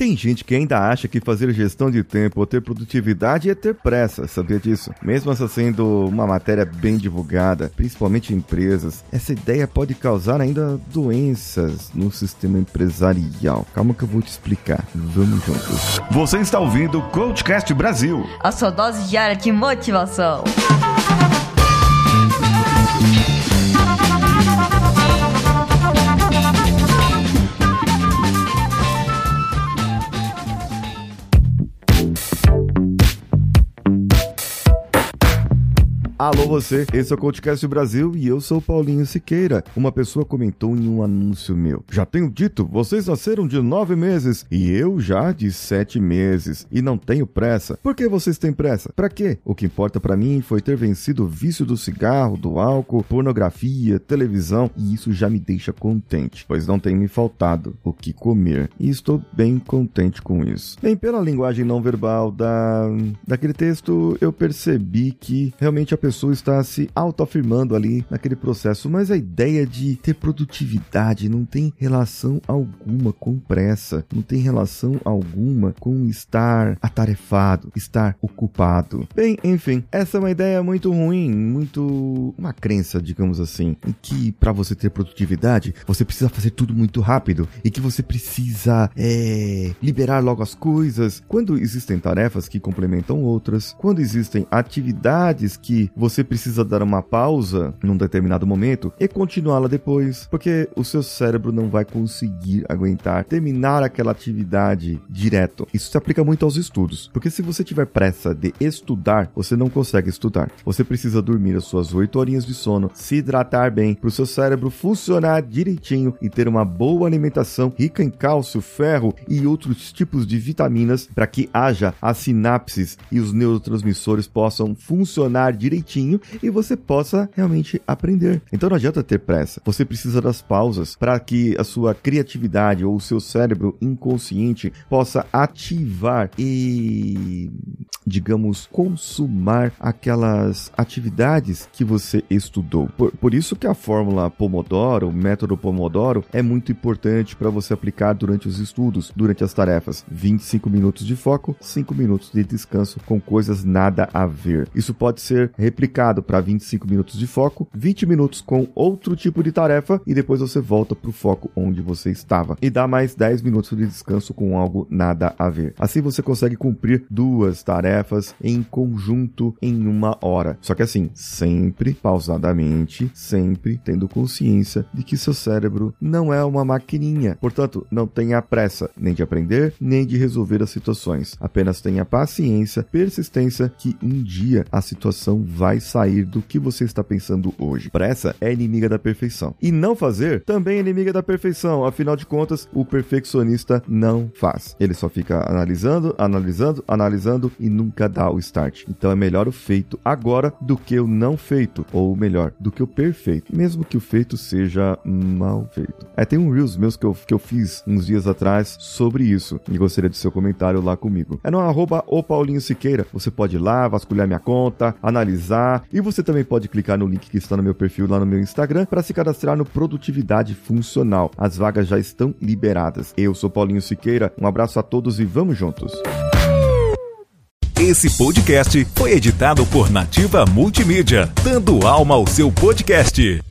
Tem gente que ainda acha que fazer gestão de tempo ou ter produtividade é ter pressa, sabia disso? Mesmo essa sendo uma matéria bem divulgada, principalmente em empresas, essa ideia pode causar ainda doenças no sistema empresarial. Calma que eu vou te explicar. Vamos juntos. Você está ouvindo o Coachcast Brasil. A sua dose diária de motivação. Alô você, esse é o Coachcast Brasil e eu sou Paulinho Siqueira. Uma pessoa comentou em um anúncio meu. Já tenho dito, vocês nasceram de nove meses e eu já de sete meses. E não tenho pressa. Por que vocês têm pressa? Pra quê? O que importa para mim foi ter vencido o vício do cigarro, do álcool, pornografia, televisão e isso já me deixa contente, pois não tem me faltado o que comer. E estou bem contente com isso. Bem, pela linguagem não verbal da daquele texto, eu percebi que realmente a pessoa pessoa está se autoafirmando ali naquele processo, mas a ideia de ter produtividade não tem relação alguma com pressa, não tem relação alguma com estar atarefado, estar ocupado. Bem, enfim, essa é uma ideia muito ruim, muito uma crença, digamos assim, em que para você ter produtividade você precisa fazer tudo muito rápido e que você precisa é, liberar logo as coisas. Quando existem tarefas que complementam outras, quando existem atividades que você precisa dar uma pausa num determinado momento e continuá-la depois, porque o seu cérebro não vai conseguir aguentar terminar aquela atividade direto. Isso se aplica muito aos estudos, porque se você tiver pressa de estudar, você não consegue estudar. Você precisa dormir as suas 8 horinhas de sono, se hidratar bem, para o seu cérebro funcionar direitinho e ter uma boa alimentação rica em cálcio, ferro e outros tipos de vitaminas para que haja as sinapses e os neurotransmissores possam funcionar direitinho direitinho e você possa realmente aprender. Então não adianta ter pressa. Você precisa das pausas para que a sua criatividade ou o seu cérebro inconsciente possa ativar e, digamos, consumar aquelas atividades que você estudou. Por, por isso que a fórmula Pomodoro, o método Pomodoro, é muito importante para você aplicar durante os estudos, durante as tarefas. 25 minutos de foco, 5 minutos de descanso com coisas nada a ver. Isso pode ser replicado para 25 minutos de foco, 20 minutos com outro tipo de tarefa e depois você volta para o foco onde você estava. E dá mais 10 minutos de descanso com algo nada a ver. Assim você consegue cumprir duas tarefas em conjunto em uma hora. Só que assim, sempre pausadamente, sempre tendo consciência de que seu cérebro não é uma maquininha. Portanto, não tenha pressa nem de aprender, nem de resolver as situações. Apenas tenha paciência, persistência que um dia a situação vai sair do que você está pensando hoje. Pressa é inimiga da perfeição. E não fazer também é inimiga da perfeição. Afinal de contas, o perfeccionista não faz. Ele só fica analisando, analisando, analisando e nunca dá o start. Então é melhor o feito agora do que o não feito. Ou melhor, do que o perfeito. Mesmo que o feito seja mal feito. É, tem um Reels meus que eu, que eu fiz uns dias atrás sobre isso. E gostaria do seu comentário lá comigo. É no arroba o Paulinho Siqueira. Você pode ir lá, vasculhar minha conta, analisar e você também pode clicar no link que está no meu perfil lá no meu Instagram para se cadastrar no Produtividade Funcional. As vagas já estão liberadas. Eu sou Paulinho Siqueira, um abraço a todos e vamos juntos. Esse podcast foi editado por Nativa Multimídia, dando alma ao seu podcast.